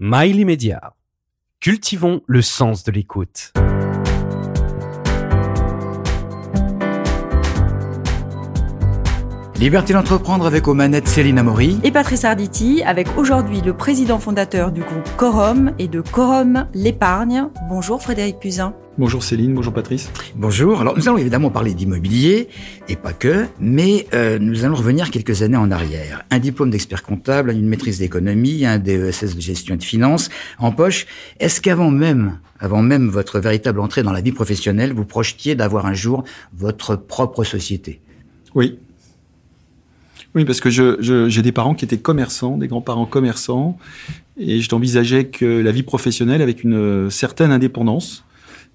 Mail immédiat. Cultivons le sens de l'écoute. Liberté d'entreprendre avec aux manettes Céline Amaury. Et Patrice Arditi avec aujourd'hui le président fondateur du groupe Corum et de Corum l'épargne. Bonjour Frédéric Puzin. Bonjour Céline, bonjour Patrice. Bonjour. Alors nous allons évidemment parler d'immobilier et pas que, mais euh, nous allons revenir quelques années en arrière. Un diplôme d'expert comptable, une maîtrise d'économie, un DESS de gestion et de finances en poche. Est-ce qu'avant même, avant même votre véritable entrée dans la vie professionnelle, vous projetiez d'avoir un jour votre propre société? Oui, oui, parce que j'ai je, des parents qui étaient commerçants, des grands-parents commerçants, et je t'envisageais que la vie professionnelle avec une euh, certaine indépendance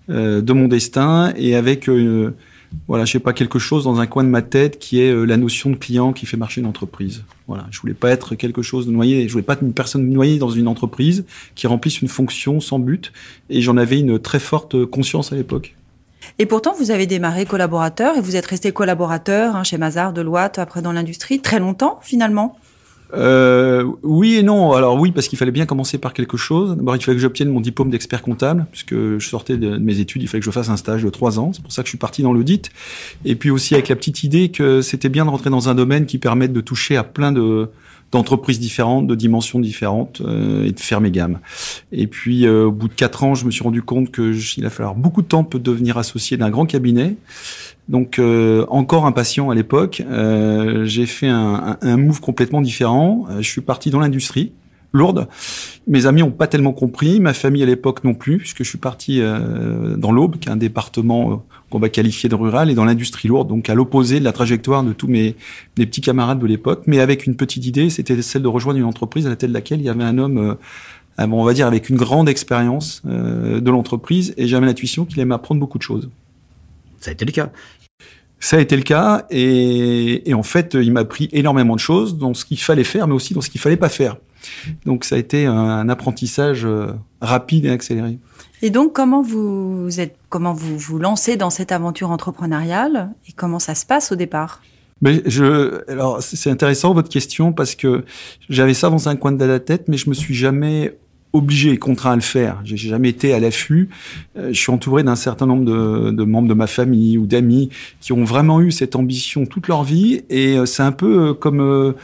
euh, de mon destin et avec, euh, voilà, je sais pas, quelque chose dans un coin de ma tête qui est euh, la notion de client qui fait marcher une entreprise. Voilà, je voulais pas être quelque chose de noyé, je voulais pas être une personne noyée dans une entreprise qui remplisse une fonction sans but, et j'en avais une très forte conscience à l'époque. Et pourtant, vous avez démarré collaborateur et vous êtes resté collaborateur hein, chez Mazar, Deloitte, après dans l'industrie, très longtemps finalement euh, oui et non. Alors oui, parce qu'il fallait bien commencer par quelque chose. D'abord, il fallait que j'obtienne mon diplôme d'expert comptable, puisque je sortais de mes études, il fallait que je fasse un stage de trois ans. C'est pour ça que je suis parti dans l'audit. Et puis aussi avec la petite idée que c'était bien de rentrer dans un domaine qui permette de toucher à plein de d'entreprises différentes, de dimensions différentes euh, et de faire mes gammes. Et puis euh, au bout de quatre ans, je me suis rendu compte que il a fallu beaucoup de temps pour devenir associé d'un grand cabinet. Donc euh, encore impatient à l'époque, j'ai fait un, un, move complètement différent. Je suis parti dans l'industrie lourde. Mes amis ont pas tellement compris, ma famille à l'époque non plus, puisque je suis parti dans l'Aube, qui est un département qu'on va qualifier de rural, et dans l'industrie lourde, donc à l'opposé de la trajectoire de tous mes, mes petits camarades de l'époque, mais avec une petite idée, c'était celle de rejoindre une entreprise à la tête de laquelle il y avait un homme, euh, euh, on va dire, avec une grande expérience euh, de l'entreprise, et j'avais l'intuition qu'il aimait apprendre beaucoup de choses. Ça a été le cas. Ça a été le cas, et, et en fait, il m'a appris énormément de choses dans ce qu'il fallait faire, mais aussi dans ce qu'il fallait pas faire. Donc ça a été un apprentissage rapide et accéléré. Et donc, comment vous, êtes, comment vous vous lancez dans cette aventure entrepreneuriale et comment ça se passe au départ? Mais je, alors c'est intéressant votre question parce que j'avais ça dans un coin de la tête, mais je me suis jamais obligé contraint à le faire. J'ai jamais été à l'affût. Euh, je suis entouré d'un certain nombre de, de, membres de ma famille ou d'amis qui ont vraiment eu cette ambition toute leur vie, et euh, c'est un peu euh, comme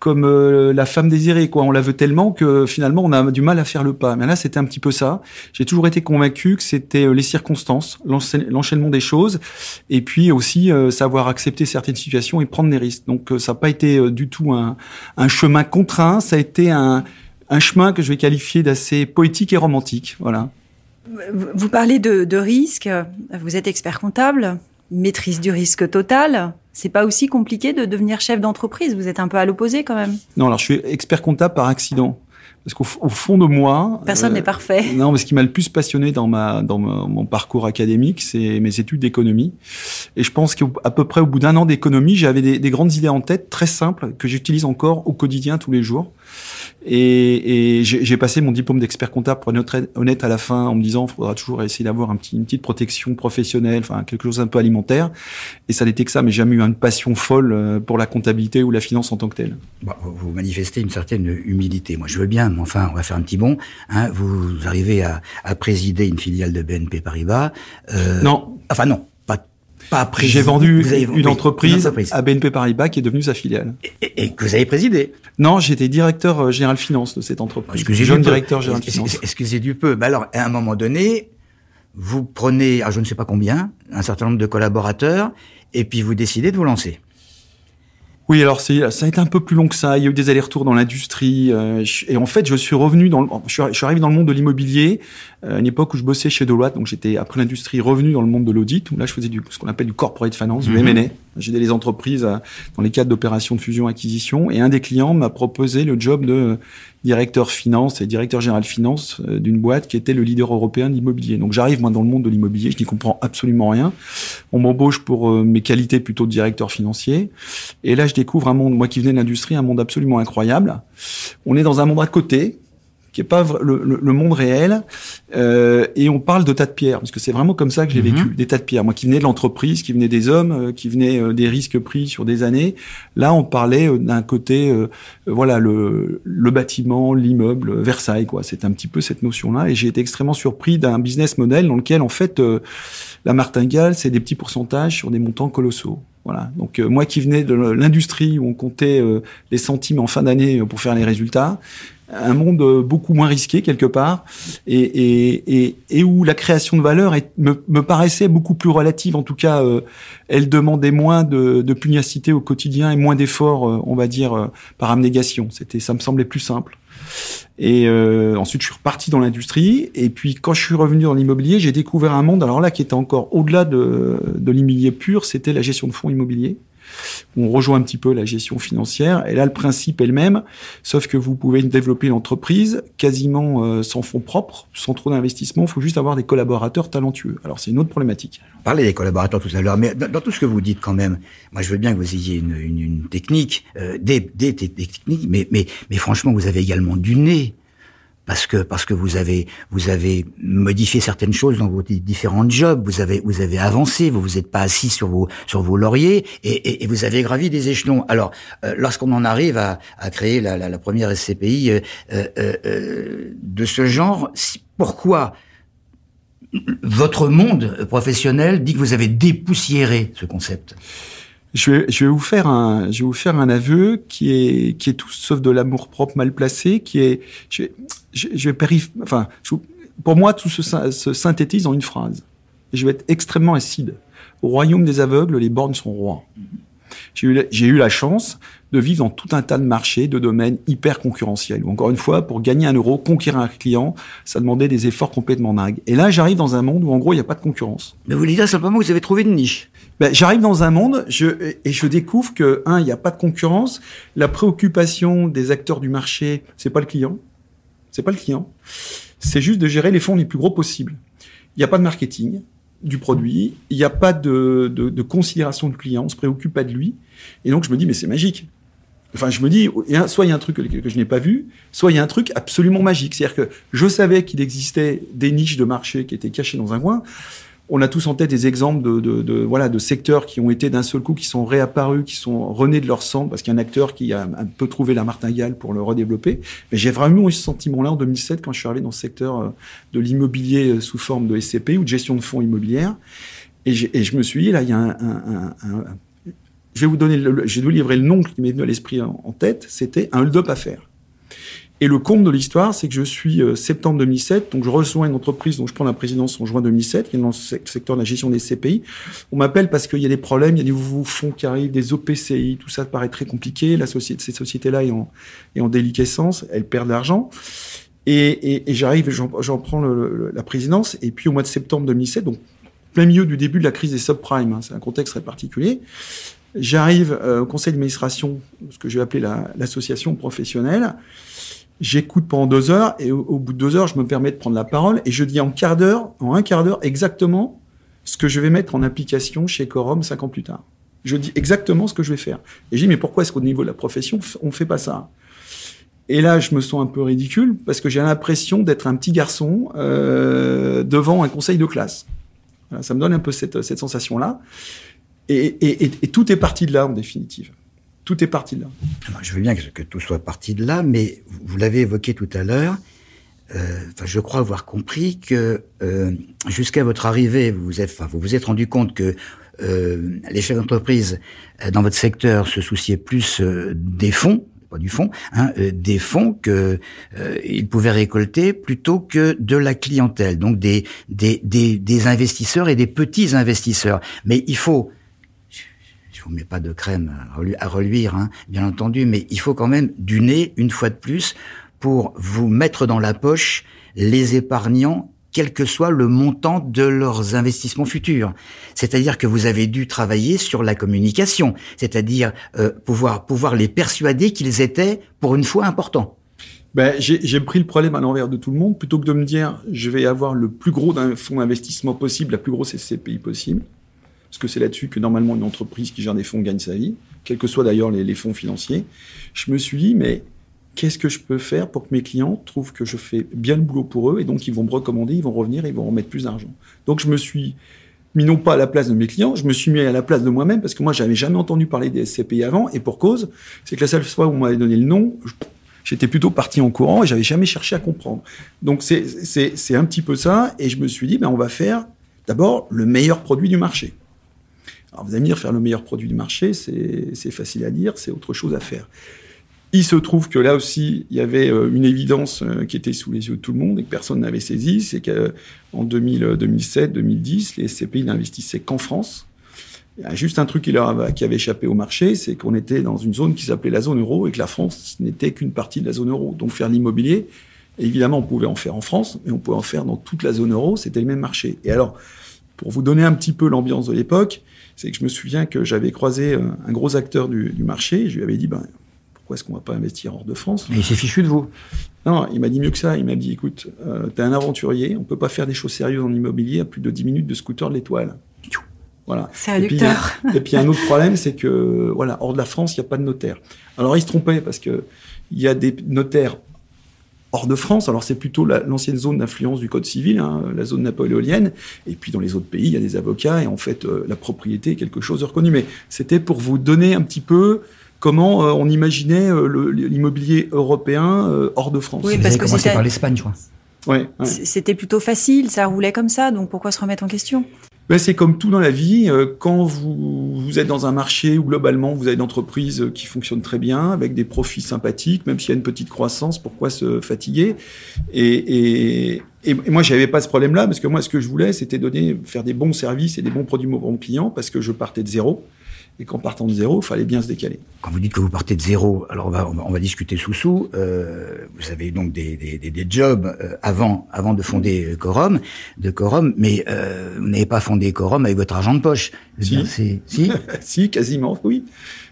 comme euh, la femme désirée, quoi. On la veut tellement que finalement on a du mal à faire le pas. Mais là, c'était un petit peu ça. J'ai toujours été convaincu que c'était euh, les circonstances, l'enchaînement des choses, et puis aussi euh, savoir accepter certaines situations et prendre des risques. Donc ça n'a pas été du tout un, un, chemin contraint, ça a été un, un chemin que je vais qualifier d'assez poétique et romantique. Voilà. Vous parlez de, de risque. Vous êtes expert comptable, maîtrise du risque total. C'est pas aussi compliqué de devenir chef d'entreprise. Vous êtes un peu à l'opposé quand même. Non, alors je suis expert comptable par accident. Parce qu'au fond de moi, personne n'est euh, parfait. Non, mais ce qui m'a le plus passionné dans ma dans mon parcours académique, c'est mes études d'économie. Et je pense qu'à peu près au bout d'un an d'économie, j'avais des, des, grandes idées en tête, très simples, que j'utilise encore au quotidien tous les jours. Et, et j'ai passé mon diplôme d'expert comptable pour être honnête à la fin en me disant il faudra toujours essayer d'avoir un petit, une petite protection professionnelle, enfin quelque chose un peu alimentaire. Et ça n'était que ça, mais j'ai jamais eu une passion folle euh, pour la comptabilité ou la finance en tant que telle. Bon, vous manifestez une certaine humilité. Moi, je veux bien, mais enfin, on va faire un petit bond. Hein, vous arrivez à, à présider une filiale de BNP Paribas. Euh, non. Enfin non, j'ai vendu une, entreprise à BNP Paribas qui est devenue sa filiale. Et, que vous avez présidé Non, j'étais directeur euh, général finance de cette entreprise. Excusez jeune directeur général finance. Excusez du peu. Mais alors, à un moment donné, vous prenez, à je ne sais pas combien, un certain nombre de collaborateurs, et puis vous décidez de vous lancer. Oui, alors c'est ça a été un peu plus long que ça. Il y a eu des allers-retours dans l'industrie euh, et en fait, je suis revenu dans le, je suis arrivé dans le monde de l'immobilier à une époque où je bossais chez Deloitte, donc j'étais après l'industrie revenu dans le monde de l'audit où là je faisais du ce qu'on appelle du corporate finance, du M&A. Mhm. J'ai aidé les entreprises dans les cadres d'opérations de fusion-acquisition et un des clients m'a proposé le job de directeur finance et directeur général finance euh, d'une boîte qui était le leader européen d'immobilier. Donc j'arrive moi dans le monde de l'immobilier, je n'y comprends absolument rien. On m'embauche pour euh, mes qualités plutôt de directeur financier et là je découvre un monde, moi qui venais de l'industrie, un monde absolument incroyable. On est dans un monde à côté qui est pas le, le, monde réel Euh, et on parle de tas de pierres, parce que c'est vraiment comme ça que j'ai Mhm. vécu, des tas de pierres. Moi qui venais de l'entreprise, qui venait des hommes, euh, qui venait euh, des risques pris sur des années, là on parlait euh, d'un côté, voilà, le, le bâtiment, l'immeuble, Versailles, quoi. C'est un petit peu cette notion-là. Et j'ai été extrêmement surpris d'un business model dans lequel, en fait, euh, la martingale, c'est des petits pourcentages sur des montants colossaux. Voilà. Donc euh, moi qui venais de l'industrie où on comptait euh, les centimes en fin d'année pour faire les résultats, un monde euh, beaucoup moins risqué quelque part et, et, et, et où la création de valeur est, me, me paraissait beaucoup plus relative. En tout cas, euh, elle demandait moins de, de pugnacité au quotidien et moins d'efforts, euh, on va dire, euh, par abnégation. C'était, ça me semblait plus simple. Et euh, ensuite, je suis reparti dans l'industrie. Et puis, quand je suis revenu dans l'immobilier, j'ai découvert un monde, alors là, qui était encore au-delà de, de l'immobilier pur, c'était la gestion de fonds immobiliers. On rejoint un petit peu la gestion financière. Et là, le principe est le même, sauf que vous pouvez développer l'entreprise quasiment euh, sans fonds propres, sans trop d'investissement. Il faut juste avoir des collaborateurs talentueux. Alors, c'est une autre problématique. Parlait des collaborateurs tout à l'heure, mais dans, dans, tout ce que vous dites quand même, moi je veux bien que vous ayez une, une, une technique, euh, des, des, des, techniques, mais, mais, mais franchement, vous avez également du nez. Parce que parce que vous avez vous avez modifié certaines choses dans vos différents jobs, vous avez vous avez avancé, vous vous êtes pas assis sur vos sur vos lauriers et, et, et vous avez gravi des échelons. Alors euh, lorsqu'on en arrive à, à créer la, la, la première SCPI euh, euh, de ce genre, si, pourquoi votre monde professionnel dit que vous avez dépoussiéré ce concept? Je vais, je vais vous faire un, je vais vous faire un aveu qui est, qui est tout sauf de l'amour propre mal placé, qui est, je, je, je vais périph, enfin, je, pour moi, tout se, se, synthétise en une phrase. Je vais être extrêmement acide. Au royaume des aveugles, les bornes sont rois. J'ai eu la chance de vivre dans tout un tas de marchés, de domaines hyper concurrentiels. Où encore une fois, pour gagner un euro, conquérir un client, ça demandait des efforts complètement dingues. Et là, j'arrive dans un monde où en gros, il n'y a pas de concurrence. Mais vous dites simplement que vous avez trouvé une niche? Ben, j'arrive dans un monde je, et je découvre que un, il n'y a pas de concurrence. La préoccupation des acteurs du marché, c'est pas le client, c'est pas le client. C'est juste de gérer les fonds les plus gros possibles. Il n'y a pas de marketing du produit, il n'y a pas de, de, de, considération du client, on se préoccupe pas de lui. Et donc je me dis mais c'est magique. Enfin, je me dis, soit il y a un truc que, que je n'ai pas vu, soit il y a un truc absolument magique. C'est-à-dire que je savais qu'il existait des niches de marché qui étaient cachées dans un coin on a tous en tête des exemples de, voilà de secteurs qui ont été d'un seul coup qui sont réapparus, qui sont renés de leur sang parce qu'il y a un acteur qui a un peu trouvé la martingale pour le redévelopper. Mais j'ai vraiment eu ce sentiment-là en 2007 quand je suis arrivé dans ce secteur de l'immobilier sous forme de SCP ou de gestion de fonds immobilières. Et, je me suis dit là, il y a un je vais vous donner, le, je vais vous livrer le nom qui m'est venu à l'esprit en, en tête. C'était un hold-up à faire. Et le compte de l'histoire, c'est que je suis euh, septembre 2007, donc je rejoins une entreprise dont je prends la présidence en juin 2007, qui est dans le secteur de la gestion des CPI. On m'appelle parce qu'il y a des problèmes, il y a des nouveaux fonds qui arrivent, des OPCI, tout ça paraît très compliqué. La société, cette société-là est en, déliquescence, elle perd de l'argent. Et, j'arrive, j'en prends la présidence, et puis au mois de septembre 2007, donc plein milieu du début de la crise des subprimes, hein, c'est un contexte très particulier. J'arrive euh, au conseil d'administration, ce que je vais appeler l'association la, professionnelle. J'écoute pendant deux heures et au, bout de deux heures, je me permets de prendre la parole et je dis en quart d'heure, en un quart d'heure, exactement ce que je vais mettre en application chez Corum cinq ans plus tard. Je dis exactement ce que je vais faire. Et je dis, mais pourquoi est-ce qu'au niveau de la profession, on fait pas ça? Et là, je me sens un peu ridicule parce que j'ai l'impression d'être un petit garçon euh, devant un conseil de classe. Ça me donne un peu cette, cette sensation-là. Et, et, et, et tout est parti de là, en définitive tout est parti de là. Alors, je veux bien que, tout soit parti de là, mais vous l'avez évoqué tout à l'heure. Euh, je crois avoir compris que euh, jusqu'à votre arrivée, vous vous êtes, vous vous êtes rendu compte que euh, les chefs d'entreprise dans votre secteur se souciaient plus euh, des fonds, pas du fond, hein, des fonds que ils pouvaient récolter plutôt que de la clientèle, donc des, des, des, des investisseurs et des petits investisseurs. Mais il faut je vous mets pas de crème à reluire, hein, bien entendu, mais il faut quand même du nez, une fois de plus, pour vous mettre dans la poche les épargnants, quel que soit le montant de leurs investissements futurs. C'est-à-dire que vous avez dû travailler sur la communication, c'est-à-dire euh, pouvoir pouvoir les persuader qu'ils étaient pour une fois importants. Ben, j'ai pris le problème à l'envers de tout le monde. Plutôt que de me dire, je vais avoir le plus gros fonds d'investissement possible, la plus grosse SCPI possible, parce que c'est là-dessus que normalement une entreprise qui gère des fonds gagne sa vie, quels que soient d'ailleurs les, fonds financiers. Je me suis dit, mais qu'est-ce que je peux faire pour que mes clients trouvent que je fais bien le boulot pour eux et donc ils vont me recommander, ils vont revenir, ils vont remettre plus d'argent. Donc je me suis mis non pas à la place de mes clients, je me suis mis à la place de moi-même parce que moi j'avais jamais entendu parler des SCPI avant et pour cause, c'est que la seule fois où on m'avait donné le nom, j'étais plutôt parti en courant et j'avais jamais cherché à comprendre. Donc c'est un petit peu ça et je me suis dit ben on va faire d'abord le meilleur produit du marché. Alors vous allez me dire faire le meilleur produit du marché, c'est facile à dire, c'est autre chose à faire. Il se trouve que là aussi, il y avait euh, une évidence euh, qui était sous les yeux de tout le monde et que personne n'avait saisi, c'est qu'en 2007, 2010, les SCPI n'investissaient qu'en France. Il y a juste un truc qui avait échappé au marché, c'est qu'on était dans une zone qui s'appelait la zone euro et que la France n'était qu'une partie de la zone euro. Donc faire l'immobilier, évidemment, on pouvait en faire en France, mais on pouvait en faire dans toute la zone euro, c'était le même marché. Et alors, pour vous donner un petit peu l'ambiance de l'époque, c'est que je me souviens que j'avais croisé euh, un gros acteur du, du marché, je lui avais dit, ben, pourquoi est-ce qu'on va pas investir hors de France? Mais il s'est fichu de vous. Non, il m'a dit mieux que ça. Il m'a dit, écoute, euh, t'es un aventurier, on peut pas faire des choses sérieuses en immobilier à plus de 10 minutes de scooter de l'étoile. Voilà. C'est. Et puis, et puis un autre problème, c'est que voilà, hors de la France, il n'y a pas de notaire. Alors il se trompait parce que il y a des notaires hors de France. Alors c'est plutôt l'ancienne zone d'influence du code civil, hein, la zone napoléonienne. Et puis dans les autres pays, il y a des avocats et en fait euh, la propriété est quelque chose de reconnu. Mais c'était pour vous donner un petit peu comment euh, on imaginait euh, l'immobilier européen euh, hors de France. Oui, parce que commencé par l'Espagne, je crois. Ouais, ouais. C'était plutôt facile, ça roulait comme ça, donc pourquoi se remettre en question? Ben, c'est comme tout dans la vie, quand vous, vous, êtes dans un marché où globalement vous avez une entreprise qui fonctionne très bien, avec des profits sympathiques, même s'il y a une petite croissance, pourquoi se fatiguer? Et, et, et, moi, pas ce problème-là, parce que moi, ce que je voulais, c'était donner, faire des bons services et des bons produits aux clients, parce que je partais de zéro et qu'en partant de zéro, il fallait bien se décaler. Quand vous dites que vous partez de zéro, alors on va, on va, discuter sous-sous. Euh, vous avez donc des, des, des, des jobs euh, avant, avant de fonder Corum, de Corum, mais euh, vous n'avez pas fondé Corum avec votre argent de poche. Si, si, si, quasiment, oui.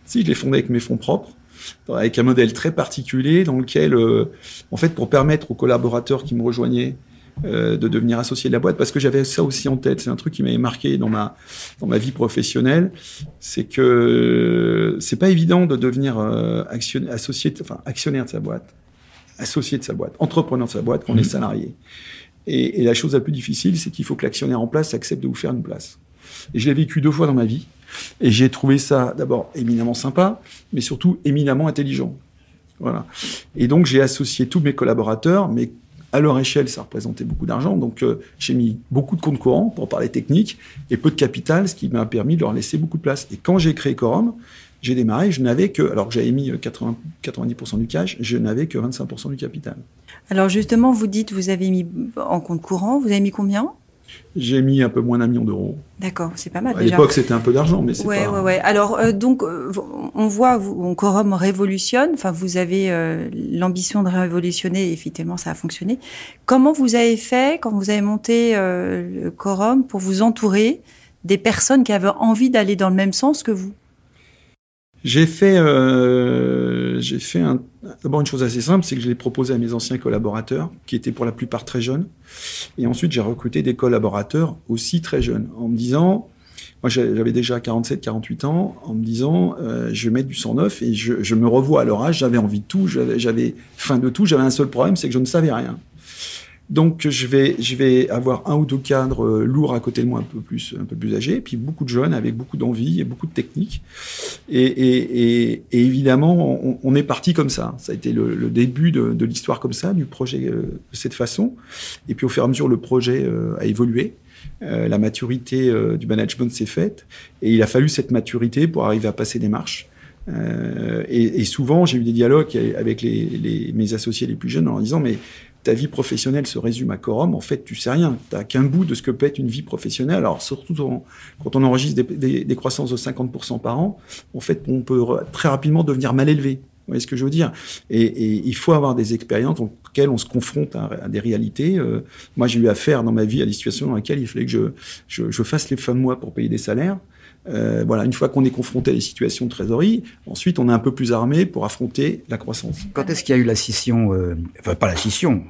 Si, je l'ai fondé avec mes fonds propres avec un modèle très particulier dans lequel, euh, en fait, pour permettre aux collaborateurs qui me rejoignaient euh, de devenir associé de la boîte parce que j'avais ça aussi en tête. C'est un truc qui m'avait marqué dans ma dans ma vie professionnelle, c'est que c'est pas évident de devenir euh, actionnaire, associé, enfin actionnaire de sa boîte, associé de sa boîte, entrepreneur de sa boîte quand on est mmh. salarié. Et, et, la chose la plus difficile, c'est qu'il faut que l'actionnaire en place accepte de vous faire une place. Et je l'ai vécu deux fois dans ma vie. Et j'ai trouvé ça d'abord éminemment sympa, mais surtout éminemment intelligent. Voilà. Et donc j'ai associé tous mes collaborateurs, mais à leur échelle, ça représentait beaucoup d'argent. Donc, euh, j'ai mis beaucoup de comptes courants pour parler technique et peu de capital, ce qui m'a permis de leur laisser beaucoup de place. Et quand j'ai créé Corum, j'ai démarré, je n'avais que, alors que j'avais mis 80, 90% du cash, je n'avais que 25% du capital. Alors justement, vous dites, vous avez mis en compte courant, vous avez mis combien? J'ai mis un peu moins d'un million d'euros. D'accord, c'est pas mal. À l'époque, c'était un peu d'argent, mais c'est ouais, pas. Ouais, ouais. Alors, euh, donc, euh, on voit, vous, Corum révolutionne. Enfin, vous avez euh, l'ambition de révolutionner. effectivement, ça a fonctionné. Comment vous avez fait quand vous avez monté le Corum pour vous entourer des personnes qui avaient envie d'aller dans le même sens que vous? J'ai fait, euh, j'ai fait un, d'abord une chose assez simple, c'est que je l'ai proposé à mes anciens collaborateurs, qui étaient pour la plupart très jeunes, et ensuite j'ai recruté des collaborateurs aussi très jeunes, en me disant, moi j'avais déjà 47, 48 ans, en me disant, euh, je vais mettre du sang neuf et je, je me revois à leur âge, j'avais envie de tout, j'avais faim de tout, j'avais un seul problème, c'est que je ne savais rien. Donc je vais, je vais avoir un ou deux cadres euh, lourds à côté de moi, un peu plus, un peu plus âgés, puis beaucoup de jeunes avec beaucoup d'envie et beaucoup de techniques. Et, et, et, et évidemment, on, on, est parti comme ça. Ça a été le, le début de, de l'histoire comme ça, du projet euh, de cette façon. Et puis au fur et à mesure, le projet euh, a évolué. Euh, la maturité euh, du management s'est faite, et il a fallu cette maturité pour arriver à passer des marches. Euh, et, et, souvent, j'ai eu des dialogues avec les, les, mes associés les plus jeunes en leur disant mais ta vie professionnelle se résume à quorum, en fait, tu sais rien. Tu n'as qu'un bout de ce que peut être une vie professionnelle. Alors, surtout quand on enregistre des, croissances de 50% par an, en fait, on peut très rapidement devenir mal élevé. Vous voyez ce que je veux dire? Et, il faut avoir des expériences auxquelles on se confronte à, des réalités. Euh, moi, j'ai eu affaire dans ma vie à des situations dans lesquelles il fallait que je fasse les fins de mois pour payer des salaires. Euh, voilà, une fois qu'on est confronté à des situations de trésorerie, ensuite on est un peu plus armé pour affronter la croissance. Quand est-ce qu'il y a eu la scission euh, Enfin, pas la scission,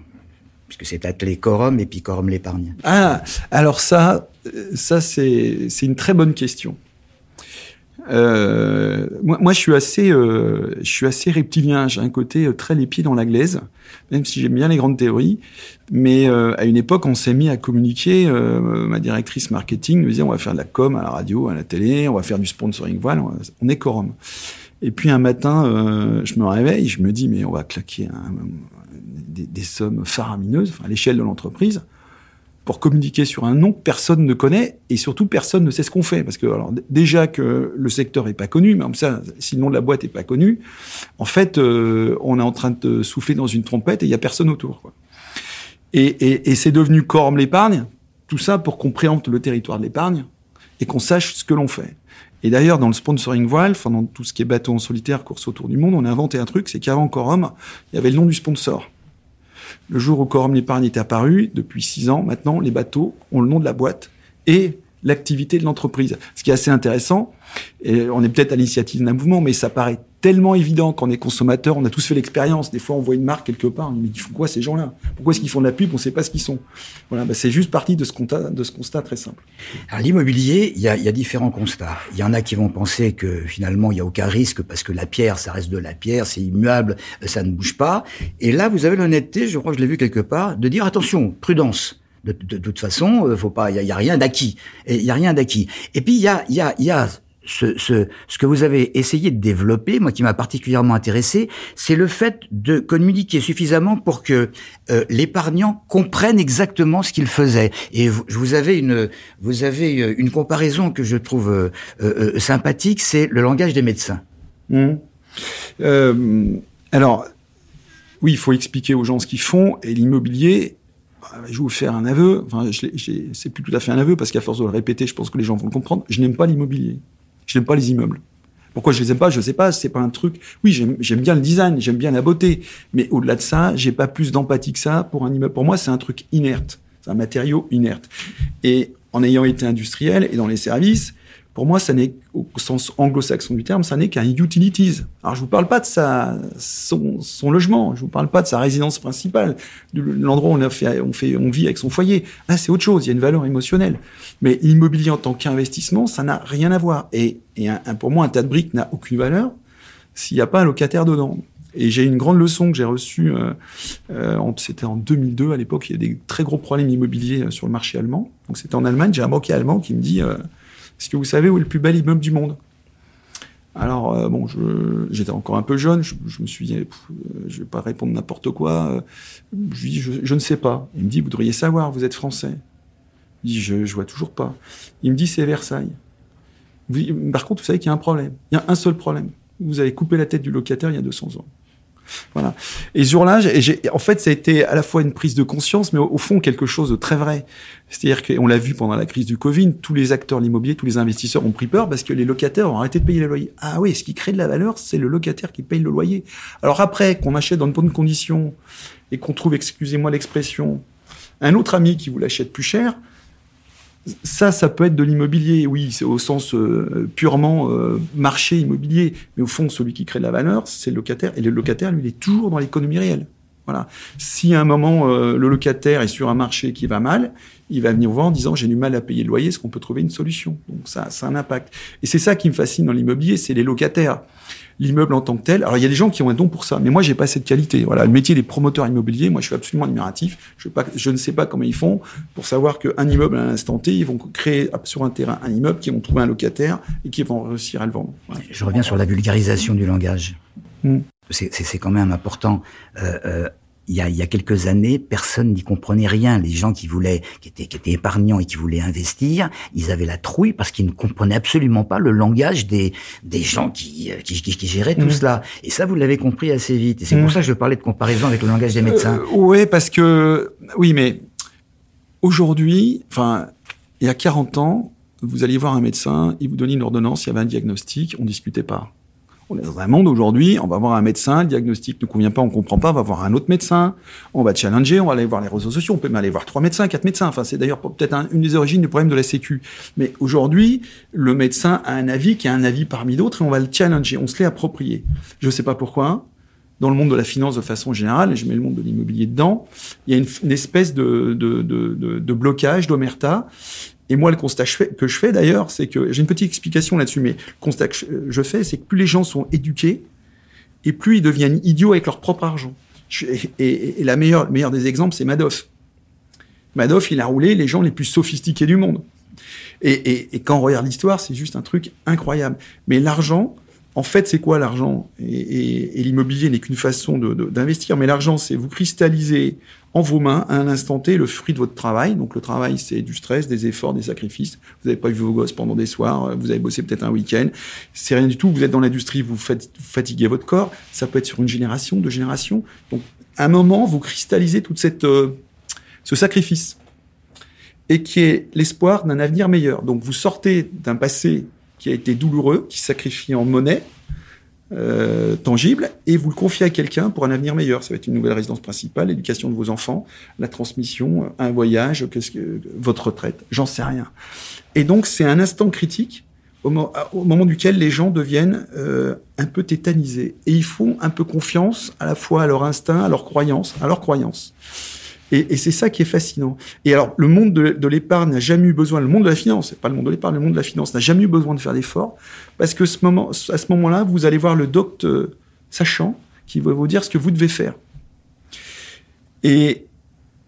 puisque c'est appelé Corum et puis Corum l'épargne. Ah, alors ça, ça c'est une très bonne question. Euh, moi, moi, je suis assez, euh, je suis assez reptilien. J'ai un côté euh, très pieds dans la glaise, même si j'aime bien les grandes théories. Mais euh, à une époque, on s'est mis à communiquer. Euh, ma directrice marketing nous disait on va faire de la com à la radio, à la télé, on va faire du sponsoring voile. On, est quorum. Et puis un matin, euh, je me réveille, je me dis mais on va claquer des, sommes faramineuses à l'échelle de l'entreprise. Pour communiquer sur un nom que personne ne connaît et surtout personne ne sait ce qu'on fait. Parce que alors déjà que le secteur est pas connu mais ça si le nom de la boîte est pas connu en fait euh, on est en train de souffler dans une trompette et il y a personne autour et, et, c'est devenu Corum l'épargne. Tout ça pour qu'on préempte le territoire de l'épargne et qu'on sache ce que l'on fait. Et d'ailleurs, dans le sponsoring voile, enfin, dans tout ce qui est bateau en solitaire, course autour du monde, on a inventé un truc, c'est qu'avant Corum, il y avait le nom du sponsor. Le jour où Corum l'épargne est apparu, depuis six ans maintenant, les bateaux ont le nom de la boîte et l'activité de l'entreprise. Ce qui est assez intéressant, et on est peut-être à l'initiative d'un mouvement, mais ça paraît tellement évident quand on est consommateur, on a tous fait l'expérience. Des fois, on voit une marque quelque part, on dit, mais ils font quoi ces gens-là? Pourquoi est-ce qu'ils font de la pub? On ne sait pas ce qu'ils sont. Voilà, bah, c'est juste partie de ce constat, de ce constat très simple. Alors l'immobilier, il y a, y a, différents constats. Il y en a qui vont penser que finalement, il n'y a aucun risque parce que la pierre, ça reste de la pierre, c'est immuable, ça ne bouge pas. Et là, vous avez l'honnêteté, je crois que je l'ai vu quelque part, de dire attention, prudence. De, de, de toute façon, faut pas, il y, y, a rien d'acquis. Il y a rien d'acquis. Et puis il y a, y a, y a ce, ce, ce, que vous avez essayé de développer, moi qui m'a particulièrement intéressé, c'est le fait de communiquer suffisamment pour que euh, l'épargnant comprenne exactement ce qu'il faisait. Et vous, vous, avez une, vous avez une comparaison que je trouve euh, euh, sympathique, c'est le langage des médecins. Mmh. alors, oui, il faut expliquer aux gens ce qu'ils font, et l'immobilier, je vais vous faire un aveu. Enfin, c'est plus tout à fait un aveu parce qu'à force de le répéter, je pense que les gens vont le comprendre. Je n'aime pas l'immobilier. Je n'aime pas les immeubles. Pourquoi je les aime pas? Je sais pas. C'est pas un truc. Oui, j'aime bien le design, j'aime bien la beauté, mais au-delà de ça, j'ai pas plus d'empathie que ça pour un immeuble. Pour moi, c'est un truc inerte. C'est un matériau inerte. Et en ayant été industriel et dans les services, pour moi, ça n'est, au sens anglo-saxon du terme, ça n'est qu'un utilities. Alors, je vous parle pas de sa, son, logement, je vous parle pas de sa résidence principale, de l'endroit où on, a fait, on, fait, on vit avec son foyer. Là, c'est autre chose, il y a une valeur émotionnelle. Mais l'immobilier en tant qu'investissement, ça n'a rien à voir. Et, un, pour moi, un tas de briques n'a aucune valeur s'il n'y a pas un locataire dedans. Et j'ai une grande leçon que j'ai reçue, euh, euh, c'était en 2002, à l'époque, il y a des très gros problèmes immobiliers sur le marché allemand. Donc c'était en Allemagne, j'ai un banquier allemand qui me dit... Euh, est-ce que vous savez où est le plus bel immeuble du monde? Alors euh, bon, j'étais encore un peu jeune, je, me suis dit, pff, je vais pas répondre n'importe quoi. Je lui dis, je, je, ne sais pas. Il me dit, vous devriez savoir, vous êtes français. Je dis, je, je vois toujours pas. Il me dit, c'est Versailles. Par contre, vous savez qu'il y a un problème. Il y a un seul problème. Vous avez coupé la tête du locataire il y a 200 ans. Voilà. Et ce jour-là, en fait, ça a été à la fois une prise de conscience, mais au, fond quelque chose de très vrai. C'est-à-dire qu'on l'a vu pendant la crise du Covid, tous les acteurs de l'immobilier, tous les investisseurs ont pris peur parce que les locataires ont arrêté de payer les loyers. Ah oui, ce qui crée de la valeur, c'est le locataire qui paye le loyer. Alors après, qu'on achète dans de bonnes conditions et qu'on trouve, excusez-moi l'expression, un autre ami qui vous l'achète plus cher, ça, ça peut être de l'immobilier, oui, c'est au sens euh, purement euh, marché immobilier. Mais au fond, celui qui crée de la valeur, c'est le locataire. Et le locataire, lui, il est toujours dans l'économie réelle. Voilà. Si à un moment, euh, le locataire est sur un marché qui va mal, il va venir voir en disant j'ai du mal à payer le loyer, est-ce qu'on peut trouver une solution? Donc ça, a un impact. Et c'est ça qui me fascine dans l'immobilier, c'est les locataires l'immeuble en tant que tel. Alors il y a des gens qui ont un don pour ça, mais moi j'ai pas cette qualité. Voilà, le métier des promoteurs immobiliers, moi je suis absolument admiratif. Je, pas, je ne sais pas comment ils font pour savoir qu'un immeuble à l'instant T, ils vont créer sur un terrain un immeuble qui vont trouver un locataire et qui vont réussir à le vendre. Je reviens sur la vulgarisation du langage. Mmh. C'est quand même important. Euh, euh, il y, a, il y a quelques années, personne n'y comprenait rien. Les gens qui voulaient, qui étaient, qui étaient épargnants et qui voulaient investir, ils avaient la trouille parce qu'ils ne comprenaient absolument pas le langage des, des gens qui, qui, qui, qui géraient mmh. tout cela. Et ça, vous l'avez compris assez vite. Et c'est mmh. pour ça que je parlais de comparaison avec le langage des médecins. Euh, oui, parce que, oui, mais aujourd'hui, enfin, il y a 40 ans, vous alliez voir un médecin, il vous donnait une ordonnance, il y avait un diagnostic, on discutait pas. On est dans un monde aujourd'hui, on va voir un médecin, le diagnostic ne convient pas, on comprend pas, on va voir un autre médecin, on va challenger, on va aller voir les réseaux sociaux, on peut même aller voir trois médecins, quatre médecins. Enfin, c'est d'ailleurs peut-être un, une des origines du problème de la Sécu. Mais aujourd'hui, le médecin a un avis qui a un avis parmi d'autres et on va le challenger, on se l'est approprié. Je sais pas pourquoi. dans le monde de la finance de façon générale, et je mets le monde de l'immobilier dedans, il y a une, espèce de, de, de, de blocage, d'omerta. Et moi, le constat que je fais d'ailleurs, c'est que j'ai une petite explication là-dessus, mais le constat que je fais, c'est que plus les gens sont éduqués, et plus ils deviennent idiots avec leur propre argent. Et, la meilleure, le meilleur des exemples, c'est Madoff. Madoff, il a roulé les gens les plus sophistiqués du monde. Et quand on regarde l'histoire, c'est juste un truc incroyable. Mais l'argent, en fait, c'est quoi l'argent Et, l'immobilier n'est qu'une façon d'investir. Mais l'argent, c'est vous cristalliser en vos mains à un instant T le fruit de votre travail. Donc le travail, c'est du stress, des efforts, des sacrifices. Vous n'avez pas vu vos gosses pendant des soirs, vous avez bossé peut-être un week-end. C'est rien du tout. Vous êtes dans l'industrie, vous, faites, fatiguez votre corps. Ça peut être sur une génération, deux générations. Donc à un moment, vous cristallisez toute cette euh, ce sacrifice et qui est l'espoir d'un avenir meilleur. Donc vous sortez d'un passé qui a été douloureux, qui sacrifie en monnaie euh, tangible, et vous le confiez à quelqu'un pour un avenir meilleur. Ça va être une nouvelle résidence principale, l'éducation de vos enfants, la transmission, un voyage, qu'est-ce que votre retraite, j'en sais rien. Et donc c'est un instant critique au, moment duquel les gens deviennent euh, un peu tétanisés et ils font un peu confiance à la fois à leur instinct, à leur croyance, à leur croyance. Et, c'est ça qui est fascinant. Et alors, le monde de, l'épargne n'a jamais eu besoin, le monde de la finance, pas le monde de l'épargne, le monde de la finance n'a jamais eu besoin de faire d'efforts, parce que ce moment, à ce moment-là, vous allez voir le docteur euh, sachant qui va vous dire ce que vous devez faire. Et,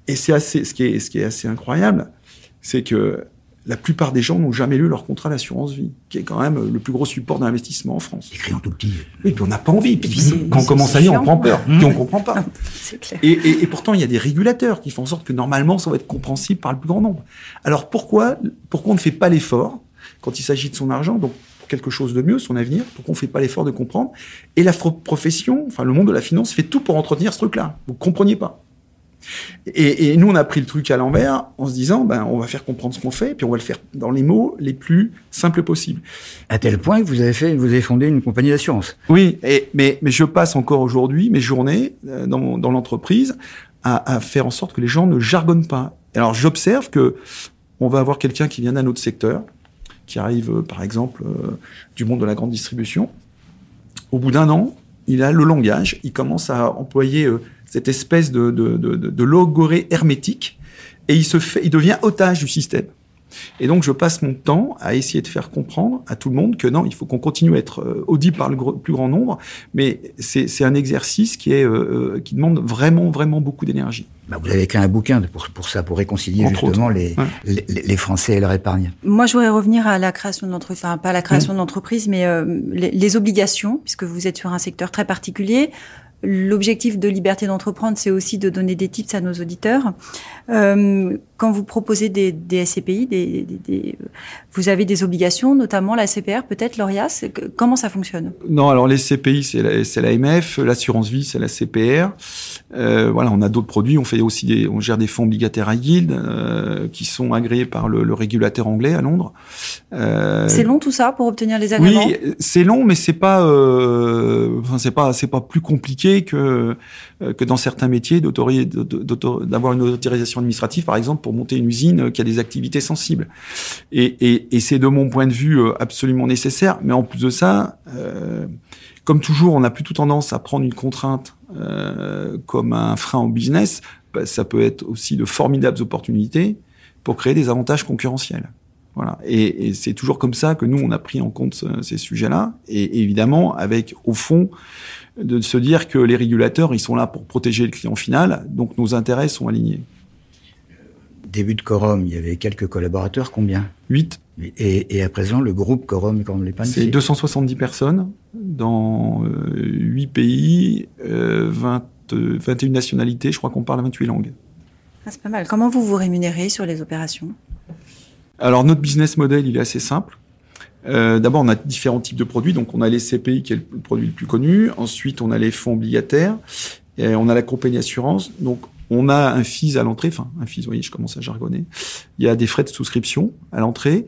et c'est assez, ce qui est, ce qui est assez incroyable, c'est que la plupart des gens n'ont jamais lu leur contrat d'assurance vie, qui est quand même le plus gros support d'investissement en France. Écrit en tout petit. Oui, puis on n'a pas envie. Puis quand on commence à lire, on prend peur. Puis on comprend pas. Clair. Et, et, et, pourtant, il y a des régulateurs qui font en sorte que normalement, ça va être compréhensible par le plus grand nombre. Alors pourquoi, pourquoi on ne fait pas l'effort quand il s'agit de son argent donc quelque chose de mieux, son avenir, pourquoi on ne fait pas l'effort de comprendre? Et la profession, enfin le monde de la finance, fait tout pour entretenir ce truc-là. Vous compreniez pas. Et, et, nous, on a pris le truc à l'envers en se disant, ben, on va faire comprendre ce qu'on fait, puis on va le faire dans les mots les plus simples possibles. À tel point que vous avez fait, vous avez fondé une compagnie d'assurance. Oui, et, mais, mais je passe encore aujourd'hui mes journées euh, dans, dans l'entreprise à, à, faire en sorte que les gens ne jargonnent pas. Alors, j'observe que on va avoir quelqu'un qui vient d'un autre secteur, qui arrive, euh, par exemple, euh, du monde de la grande distribution. Au bout d'un an, il a le langage, il commence à employer cette espèce de, de, de, de logorée hermétique, et il se fait, il devient otage du système. Et donc, je passe mon temps à essayer de faire comprendre à tout le monde que non, il faut qu'on continue à être euh, audible par le plus grand nombre, mais c'est un exercice qui, est, euh, euh, qui demande vraiment, vraiment beaucoup d'énergie. Bah, vous avez écrit un bouquin pour, pour ça, pour réconcilier justement les, les, les, Français et leur épargne. Moi, je voudrais revenir à la création de l'entreprise, enfin pas la création mmh. de l'entreprise, mais euh, les, les, obligations, puisque vous êtes sur un secteur très particulier. L'objectif de liberté d'entreprendre, c'est aussi de donner des tips à nos auditeurs. Euh, quand vous proposez des, des SCPI, des, des, vous avez des obligations, notamment la CPR, peut-être l'ORIAS. Comment ça fonctionne? Non, alors les CPI, c'est l'AMF, l'assurance vie, c'est la CPR. Euh, voilà, on a d'autres produits. On fait aussi des, on gère des fonds obligataires à yield euh, qui sont agréés par le, le, régulateur anglais à Londres. Euh, c'est long tout ça pour obtenir les agréments? Oui, c'est long, mais c'est pas, euh, enfin c'est pas, c'est pas plus compliqué que euh, que dans certains métiers d'avoir une autorisation administrative, par exemple, pour monter une usine qui a des activités sensibles. Et, et, et c'est de mon point de vue euh, absolument nécessaire. Mais en plus de ça, euh, comme toujours, on a plutôt tendance à prendre une contrainte euh, comme un frein au business. Bah, ça peut être aussi de formidables opportunités pour créer des avantages concurrentiels. Voilà. Et, et c'est toujours comme ça que nous, on a pris en compte ces sujets-là. Et évidemment, avec, au fond, de se dire que les régulateurs, ils sont là pour protéger le client final, donc nos intérêts sont alignés. Début de Corum, il y avait quelques collaborateurs, combien? Huit. Et, et, à présent, le groupe Corum, l'épargne C'est 270 personnes dans euh, 8 pays, euh, 20, 21 nationalités, je crois qu'on parle 28 langues. Ah, c'est pas mal. Comment vous vous rémunérez sur les opérations? Alors notre business model, il est assez simple. Euh, D'abord, on a différents types de produits. Donc, on a les CPI, qui est le produit le plus connu. Ensuite, on a les fonds obligataires. On a la compagnie assurance. Donc, on a un FIS à l'entrée. Enfin, un FIS, vous voyez, je commence à jargonner. Il y a des frais de souscription à l'entrée.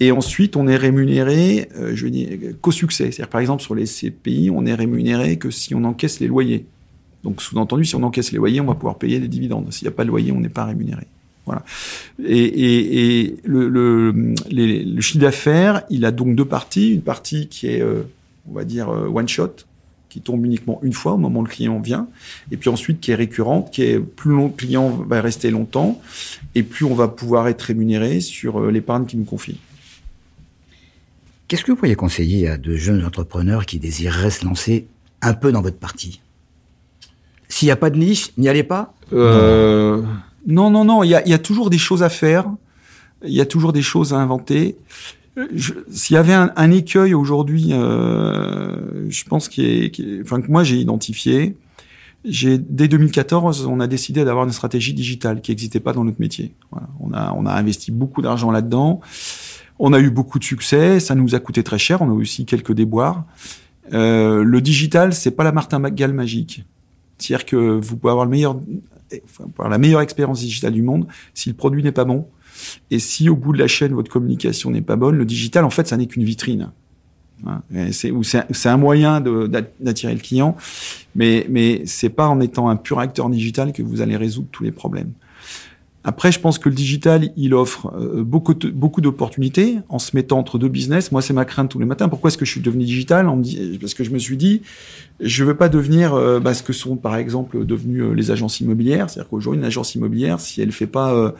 Et ensuite, on est rémunéré, euh, je dire, qu'au succès. C'est-à-dire, par exemple, sur les CPI, on est rémunéré que si on encaisse les loyers. Donc, sous-entendu, si on encaisse les loyers, on va pouvoir payer les dividendes. S'il n'y a pas de loyer, on n'est pas rémunéré. Voilà. Et, et, et le, le, les, le chiffre d'affaires, il a donc deux parties. Une partie qui est, euh, on va dire, euh, one shot, qui tombe uniquement une fois au moment où le client vient, et puis ensuite qui est récurrente, qui est plus long, le client va rester longtemps, et plus on va pouvoir être rémunéré sur euh, l'épargne qu'il nous confie. Qu'est-ce que vous pourriez conseiller à de jeunes entrepreneurs qui désireraient se lancer un peu dans votre partie? S'il n'y a pas de niche, n'y allez pas? Euh, Non, non, non. Il y a, y a, toujours des choses à faire. Il y a toujours des choses à inventer. S'il y avait un, un écueil aujourd'hui, euh, je pense qu'il est, enfin que moi j'ai identifié. J'ai dès 2014, on a décidé d'avoir une stratégie digitale qui n'existait pas dans notre métier. Voilà. On a on a investi beaucoup d'argent là-dedans. On a eu beaucoup de succès, ça nous a coûté très cher, on a aussi quelques déboires. Euh, le digital, c'est pas la Martin McGall magique. C'est-à-dire que vous pouvez avoir le meilleur, enfin, la meilleure expérience digitale du monde, si le produit n'est pas bon, et si au bout de la chaîne votre communication n'est pas bonne, le digital, en fait, ça n'est qu'une vitrine. C'est un moyen d'attirer le client, mais mais c'est pas en étant un pur acteur digital que vous allez résoudre tous les problèmes. Après, je pense que le digital, il offre euh, beaucoup beaucoup d'opportunités en se mettant entre deux business. Moi, c'est ma crainte tous les matins. Pourquoi est-ce que je suis devenu digital? Me dit, Parce que je me suis dit, je veux pas devenir euh, bah, ce que sont par exemple devenues euh, les agences immobilières. C'est-à-dire qu'aujourd'hui, une agence immobilière, si elle fait pas euh,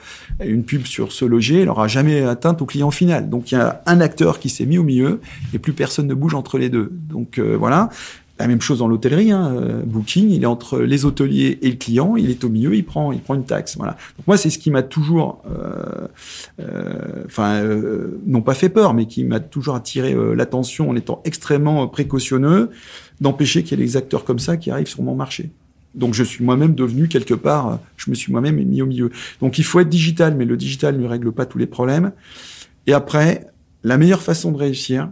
une pub sur ce loger, elle aura jamais atteinte au client final. Donc, il y a un acteur qui s'est mis au milieu et plus personne ne bouge entre les deux. Donc voilà. La même chose dans l'hôtellerie, hein. Booking, il est entre les hôteliers et le client, il est au milieu, il prend, il prend une taxe. Voilà. Donc moi, c'est ce qui m'a toujours, enfin, euh, euh, non pas fait peur, mais qui m'a toujours attiré l'attention en étant extrêmement précautionneux, d'empêcher qu'il y ait des acteurs comme ça qui arrivent sur mon marché. Donc je suis moi-même devenu quelque part, je me suis moi-même mis au milieu. Donc il faut être digital, mais le digital ne règle pas tous les problèmes. Et après, la meilleure façon de réussir,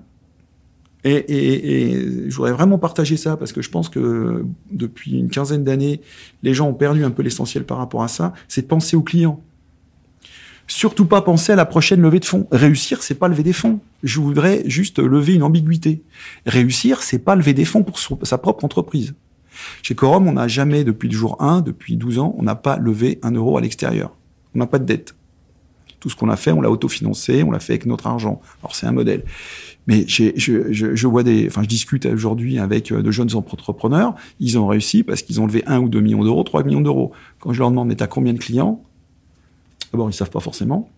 et, je voudrais vraiment partager ça parce que je pense que depuis une quinzaine d'années, les gens ont perdu un peu l'essentiel par rapport à ça, c'est de penser au client. Surtout pas penser à la prochaine levée de fonds. Réussir, c'est pas lever des fonds. Je voudrais juste lever une ambiguïté. Réussir, c'est pas lever des fonds pour sa propre entreprise. Chez Corum, on n'a jamais, depuis le jour 1, depuis 12 ans, on n'a pas levé un euro à l'extérieur. On n'a pas de dette. Tout ce qu'on a fait, on l'a autofinancé, on l'a fait avec notre argent. Alors c'est un modèle. Mais je, je, vois des, enfin, je discute aujourd'hui avec euh, de jeunes entrepreneurs. Ils ont réussi parce qu'ils ont levé un ou deux millions d'euros, trois millions d'euros. Quand je leur demande, mais t'as combien de clients? D'abord, ils savent pas forcément.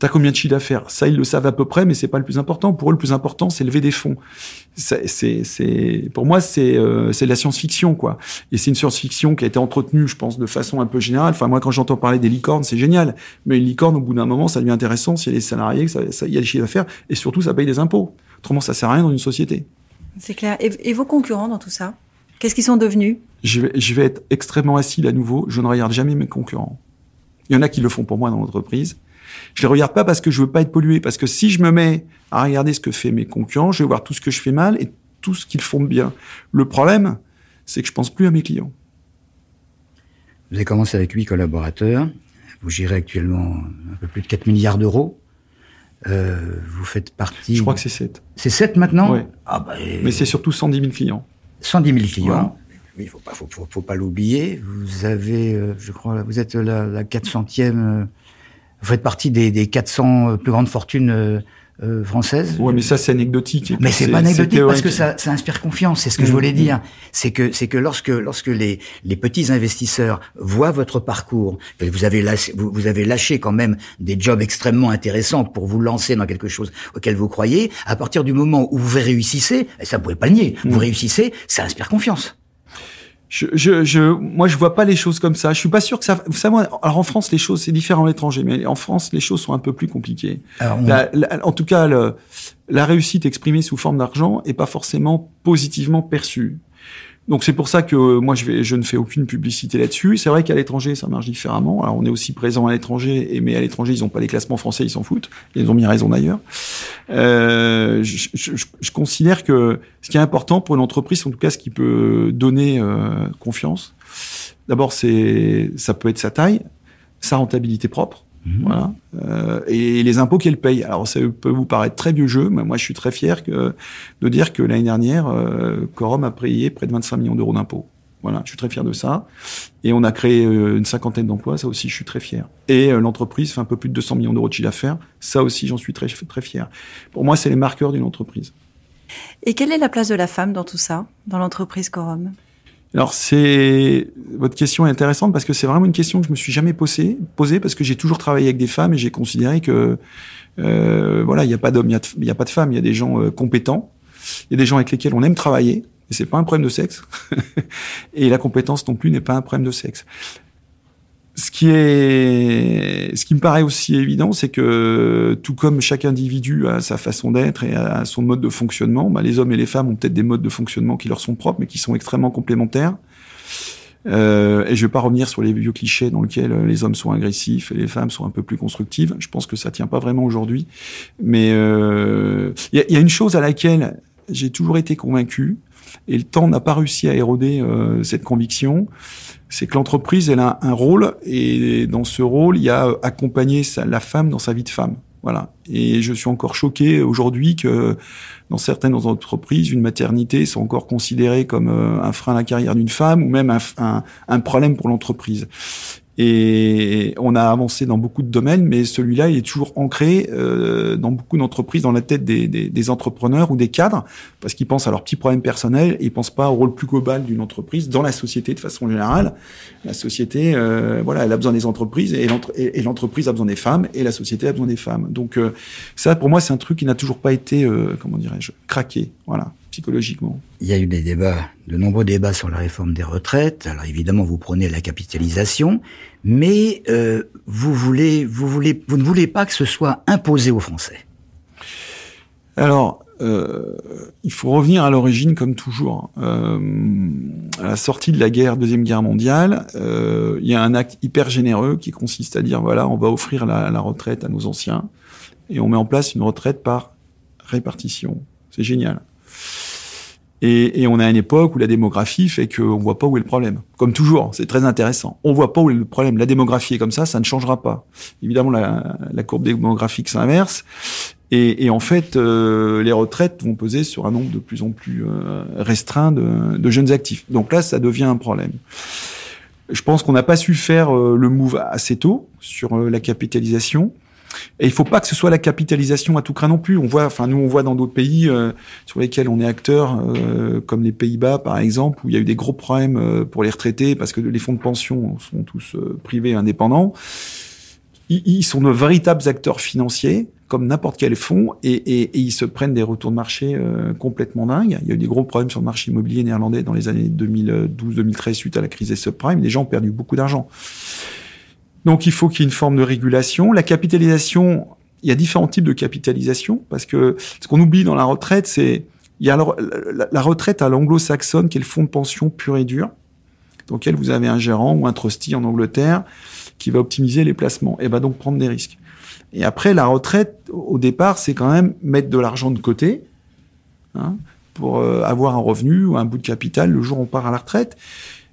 T'as combien de chiffre d'affaires? Ça, ils le savent à peu près, mais c'est pas le plus important. Pour eux, le plus important, c'est lever des fonds. C'est, c'est, pour moi, c'est, euh, c'est de la science-fiction, quoi. Et c'est une science-fiction qui a été entretenue, je pense, de façon un peu générale. Enfin, moi, quand j'entends parler des licornes, c'est génial. Mais une licorne, au bout d'un moment, ça devient intéressant s'il y a des salariés, il y a des chiffres d'affaires, et surtout, ça paye des impôts. Autrement, ça sert à rien dans une société. C'est clair. Et, et vos concurrents dans tout ça? Qu'est-ce qu'ils sont devenus? Je vais, je vais être extrêmement assis à nouveau. Je ne regarde jamais mes concurrents. Il y en a qui le font pour moi dans l'entreprise. Je les regarde pas parce que je veux pas être pollué, parce que si je me mets à regarder ce que fait mes concurrents, je vais voir tout ce que je fais mal et tout ce qu'ils font bien. Le problème, c'est que je pense plus à mes clients. Vous avez commencé avec huit collaborateurs. Vous gérez actuellement un peu plus de 4 milliards d'euros. Euh, vous faites partie. Je crois que c'est 7. C'est 7 maintenant Oui. Ah bah, Mais c'est surtout 110 000 clients. 110 000 clients. Oui, faut pas, faut, faut, faut pas l'oublier. Vous avez, euh, je crois, vous êtes la, la 400e. Euh, vous faites partie des, des 400 plus grandes fortunes euh, euh, françaises? Ouais, mais ça c'est anecdotique. Mais c'est pas anecdotique parce que ça, ça inspire confiance. C'est ce que mmh, je voulais dire. C'est que c'est que lorsque lorsque les les petits investisseurs voient votre parcours, vous avez lâché, vous, vous avez lâché quand même des jobs extrêmement intéressants pour vous lancer dans quelque chose auquel vous croyez. À partir du moment où vous réussissez, et ça vous pouvez pas le nier, mmh. vous réussissez, ça inspire confiance. Je, je, je, moi, je vois pas les choses comme ça. Je suis pas sûr que ça. Vous savez, alors en France, les choses c'est différent à l'étranger, mais en France, les choses sont un peu plus compliquées. On... La, la, en tout cas, le, la réussite exprimée sous forme d'argent est pas forcément positivement perçue. Donc c'est pour ça que euh, moi je, ne fais aucune publicité là-dessus. C'est vrai qu'à l'étranger ça marche différemment. Alors on est aussi présent à l'étranger, mais à l'étranger ils n'ont pas les classements français, ils s'en foutent. Ils ont mis raison d'ailleurs. Euh, je, considère que ce qui est important pour une entreprise, en tout cas ce qui peut donner euh, confiance, d'abord c'est ça peut être sa taille, sa rentabilité propre. Mmh. Voilà. Euh, et les impôts qu'elle paye. Alors ça peut vous paraître très vieux jeu, mais moi je suis très fier que, de dire que l'année dernière, euh, Corum a payé près de 25 millions d'euros d'impôts. Voilà, je suis très fier de ça. Et on a créé euh, une cinquantaine d'emplois, ça aussi je suis très fier. Et euh, l'entreprise fait un peu plus de 200 millions d'euros de chiffre d'affaires, ça aussi j'en suis très, très fier. Pour moi, c'est les marqueurs d'une entreprise. Et quelle est la place de la femme dans tout ça, dans l'entreprise Corum alors c'est votre question est intéressante parce que c'est vraiment une question que je me suis jamais posée, posée parce que j'ai toujours travaillé avec des femmes et j'ai considéré que euh, voilà il n'y a pas d'hommes, il n'y a, pas de femmes, il y a des gens euh, compétents, il y a des gens avec lesquels on aime travailler et c'est pas un problème de sexe. Et la compétence non plus n'est pas un problème de sexe ce qui est, ce qui me paraît aussi évident, c'est que tout comme chaque individu a sa façon d'être et a son mode de fonctionnement, bah, les hommes et les femmes ont peut-être des modes de fonctionnement qui leur sont propres, mais qui sont extrêmement complémentaires. Euh, et je vais pas revenir sur les vieux clichés dans lesquels les hommes sont agressifs et les femmes sont un peu plus constructives. Je pense que ça tient pas vraiment aujourd'hui. Mais euh, il y, a, une chose à laquelle j'ai toujours été convaincu, et le temps n'a pas réussi à éroder euh, cette conviction, c'est que l'entreprise, elle a un rôle, et dans ce rôle, il y a accompagner la femme dans sa vie de femme. Voilà. Et je suis encore choqué aujourd'hui que dans certaines entreprises, une maternité soit encore considérée comme euh, un frein à la carrière d'une femme ou même un, un problème pour l'entreprise. Et on a avancé dans beaucoup de domaines, mais celui-là, il est toujours ancré euh, dans beaucoup d'entreprises, dans la tête des, des, des, entrepreneurs ou des cadres, parce qu'ils pensent à leurs petits problèmes personnels et ils pensent pas au rôle plus global d'une entreprise dans la société de façon générale. La société, euh, voilà, elle a besoin des entreprises et l'entreprise a besoin des femmes et la société a besoin des femmes. Donc euh, ça, pour moi, c'est un truc qui n'a toujours pas été, euh, comment dirais-je, craqué. Voilà psychologiquement. Il y a eu des débats, de nombreux débats sur la réforme des retraites. Alors évidemment, vous prenez la capitalisation, mais euh, vous voulez, vous voulez, vous ne voulez pas que ce soit imposé aux Français. Alors, euh, il faut revenir à l'origine comme toujours. Euh, à la sortie de la guerre, deuxième guerre mondiale, euh, il y a un acte hyper généreux qui consiste à dire voilà, on va offrir la, la retraite à nos anciens et on met en place une retraite par répartition. C'est génial. Et, et, on a une époque où la démographie fait qu'on voit pas où est le problème. Comme toujours, c'est très intéressant. On voit pas où est le problème. La démographie est comme ça, ça ne changera pas. Évidemment, la, la courbe démographique s'inverse. Et, et, en fait, euh, les retraites vont peser sur un nombre de plus en plus euh, restreint de, de, jeunes actifs. Donc là, ça devient un problème. Je pense qu'on n'a pas su faire euh, le move assez tôt sur la capitalisation. Et il faut pas que ce soit la capitalisation à tout craint non plus. On voit, enfin nous on voit dans d'autres pays euh, sur lesquels on est acteur, euh, comme les Pays-Bas par exemple, où il y a eu des gros problèmes euh, pour les retraités parce que les fonds de pension sont tous privés et indépendants. Ils, ils, sont de véritables acteurs financiers, comme n'importe quel fonds, et, et, et, ils se prennent des retours de marché complètement dingues. Il y a eu des gros problèmes sur le marché immobilier néerlandais dans les années 2012-2013 suite à la crise des subprimes. Les gens ont perdu beaucoup d'argent. Donc il faut qu'il y ait une forme de régulation. La capitalisation, il y a différents types de capitalisation parce que ce qu'on oublie dans la retraite, c'est il y a la, retraite à l'anglo-saxonne qui est le fonds de pension pur et dur, dans lequel vous avez un gérant ou un trustee en Angleterre qui va optimiser les placements et va donc prendre des risques. Et après, la retraite, au départ, c'est quand même mettre de l'argent de côté hein, pour euh, avoir un revenu ou un bout de capital le jour où on part à la retraite.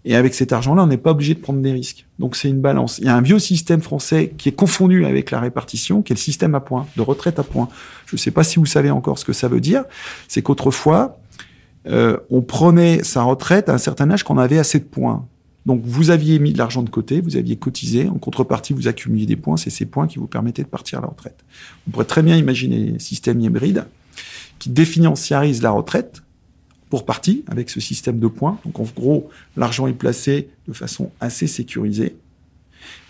Et avec cet argent-là, on n'est pas obligé de prendre des risques. Donc c'est une balance. Il y a un vieux système français qui est confondu avec la répartition, qui est le système à points, de retraite à points. Je ne sais pas si vous savez encore ce que ça veut dire. C'est qu'autrefois, euh, on prenait sa retraite à un certain âge qu'on avait assez de points. Donc vous aviez mis de l'argent de côté, vous aviez cotisé, en contrepartie vous accumuliez des points, c'est ces points qui vous permettaient de partir à la retraite. On pourrait très bien imaginer un système hybride qui définanciarise la retraite pour partie avec ce système de points. Donc en gros, l'argent est placé de façon assez sécurisée.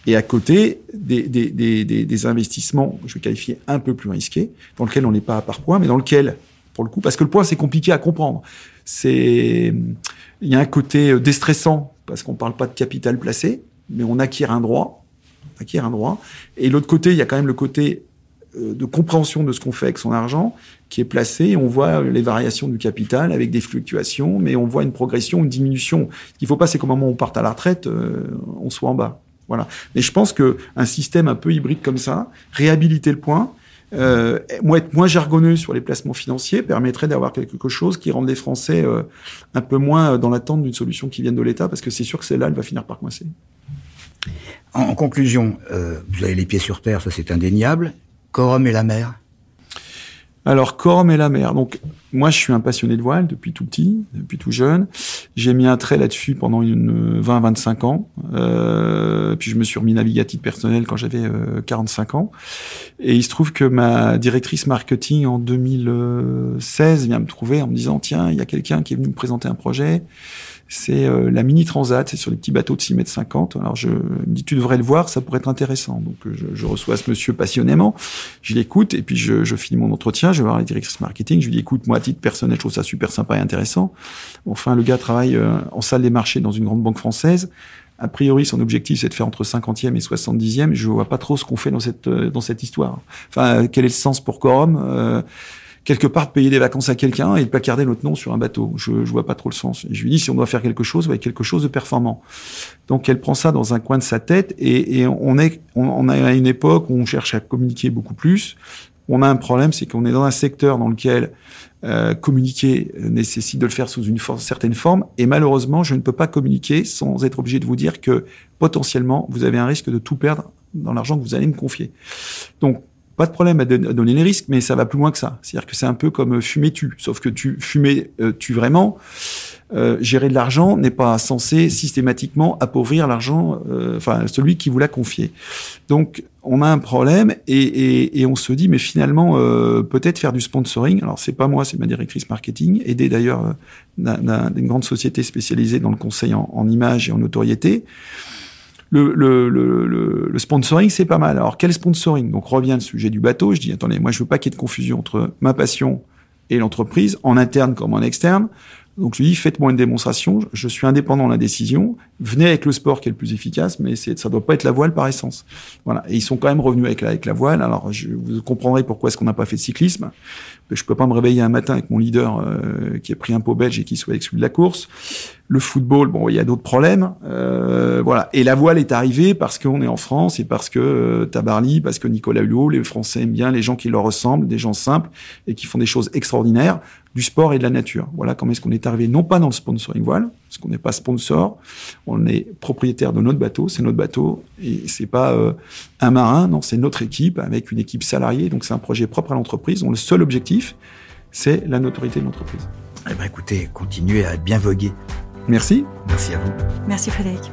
Et à côté, des, des, des, des, investissements, je vais qualifier un peu plus risqués, dans lesquels on n'est pas à par point, mais dans lequel, pour le coup, parce que le point c'est compliqué à comprendre. C'est, il y a un côté déstressant parce qu'on parle pas de capital placé, mais on acquiert un droit, on acquiert un droit. Et l'autre côté, il y a quand même le côté de compréhension de ce qu'on fait avec son argent qui est placé. On voit les variations du capital avec des fluctuations, mais on voit une progression, une diminution. Ce qu'il ne faut pas, c'est qu'au moment où on parte à la retraite, euh, on soit en bas. Voilà. Mais je pense que un système un peu hybride comme ça, réhabiliter le point, euh, être moins jargonneux sur les placements financiers permettrait d'avoir quelque chose qui rende les Français euh, un peu moins dans l'attente d'une solution qui vienne de l'État, parce que c'est sûr que celle-là, elle va finir par coincer. En conclusion, euh, vous avez les pieds sur terre, ça c'est indéniable. Corum et la mer alors, Corum et la mer. Donc, moi, je suis un passionné de voile depuis tout petit, depuis tout jeune. J'ai mis un trait là-dessus pendant une 20-25 ans. Euh, puis je me suis remis titre personnel quand j'avais 45 ans. Et il se trouve que ma directrice marketing en 2016 vient me trouver en me disant tiens, il y a quelqu'un qui est venu me présenter un projet c'est euh, la Mini Transat, c'est sur les petits bateaux de 6 mètres 50. Alors je me dis, tu devrais le voir, ça pourrait être intéressant. Donc euh, je, je reçois ce monsieur passionnément, je l'écoute et puis je, je, finis mon entretien, je vais voir la directrice marketing, je lui dis, écoute, moi à titre personnel, je trouve ça super sympa et intéressant. Enfin, le gars travaille euh, en salle des marchés dans une grande banque française. A priori, son objectif, c'est de faire entre 50e et 70e. Je vois pas trop ce qu'on fait dans cette, dans cette histoire. Enfin, quel est le sens pour Corum quelque part payer des vacances à quelqu'un et de placarder notre nom sur un bateau. Je, je vois pas trop le sens. Je lui dis si on doit faire quelque chose, va quelque chose de performant. Donc elle prend ça dans un coin de sa tête et, et on est on, on a à une époque où on cherche à communiquer beaucoup plus. On a un problème, c'est qu'on est dans un secteur dans lequel euh, communiquer nécessite de le faire sous une certaine forme. Et malheureusement, je ne peux pas communiquer sans être obligé de vous dire que potentiellement, vous avez un risque de tout perdre dans l'argent que vous allez me confier. Donc, pas de problème à, donner les risques, mais ça va plus loin que ça. C'est-à-dire que c'est un peu comme fumer tu, sauf que tu fumer euh, tu vraiment. Euh, gérer de l'argent n'est pas censé systématiquement appauvrir l'argent, euh, enfin celui qui vous l'a confié. Donc on a un problème et, et, on se dit mais finalement euh, peut-être faire du sponsoring. Alors c'est pas moi, c'est ma directrice marketing, aidée d'ailleurs d'une grande société spécialisée dans le conseil en, en image et en notoriété le, le, le, le sponsoring, c'est pas mal. Alors, quel sponsoring? Donc, revient le sujet du bateau. Je dis, attendez, moi, je veux pas qu'il y ait de confusion entre ma passion et l'entreprise, en interne comme en externe. Donc je lui dis faites-moi une démonstration, je suis indépendant de la décision, venez avec le sport qui est le plus efficace, mais c'est ça doit pas être la voile par essence. Voilà. Et ils sont quand même revenus avec la, avec la voile. Alors je, vous comprendrez pourquoi est-ce qu'on n'a pas fait de cyclisme. Je peux pas me réveiller un matin avec mon leader euh, qui a pris un pot belge et qui soit exclu de la course. Le football, bon, il y a d'autres problèmes. Euh, voilà. Et la voile est arrivée parce qu'on est en France et parce que euh, Tabarly, parce que Nicolas Hulot, les Français aiment bien les gens qui leur ressemblent, des gens simples et qui font des choses extraordinaires du sport et de la nature. Voilà comment est-ce qu'on est arrivé, non pas dans le sponsoring voile, parce qu'on n'est pas sponsor, on est propriétaire de notre bateau, c'est notre bateau, et c'est pas euh, un marin, non, c'est notre équipe, avec une équipe salariée, donc c'est un projet propre à l'entreprise, dont le seul objectif, c'est la notoriété de l'entreprise. Eh ben écoutez, continuez à bien voguer. Merci. Merci à vous. Merci Frédéric.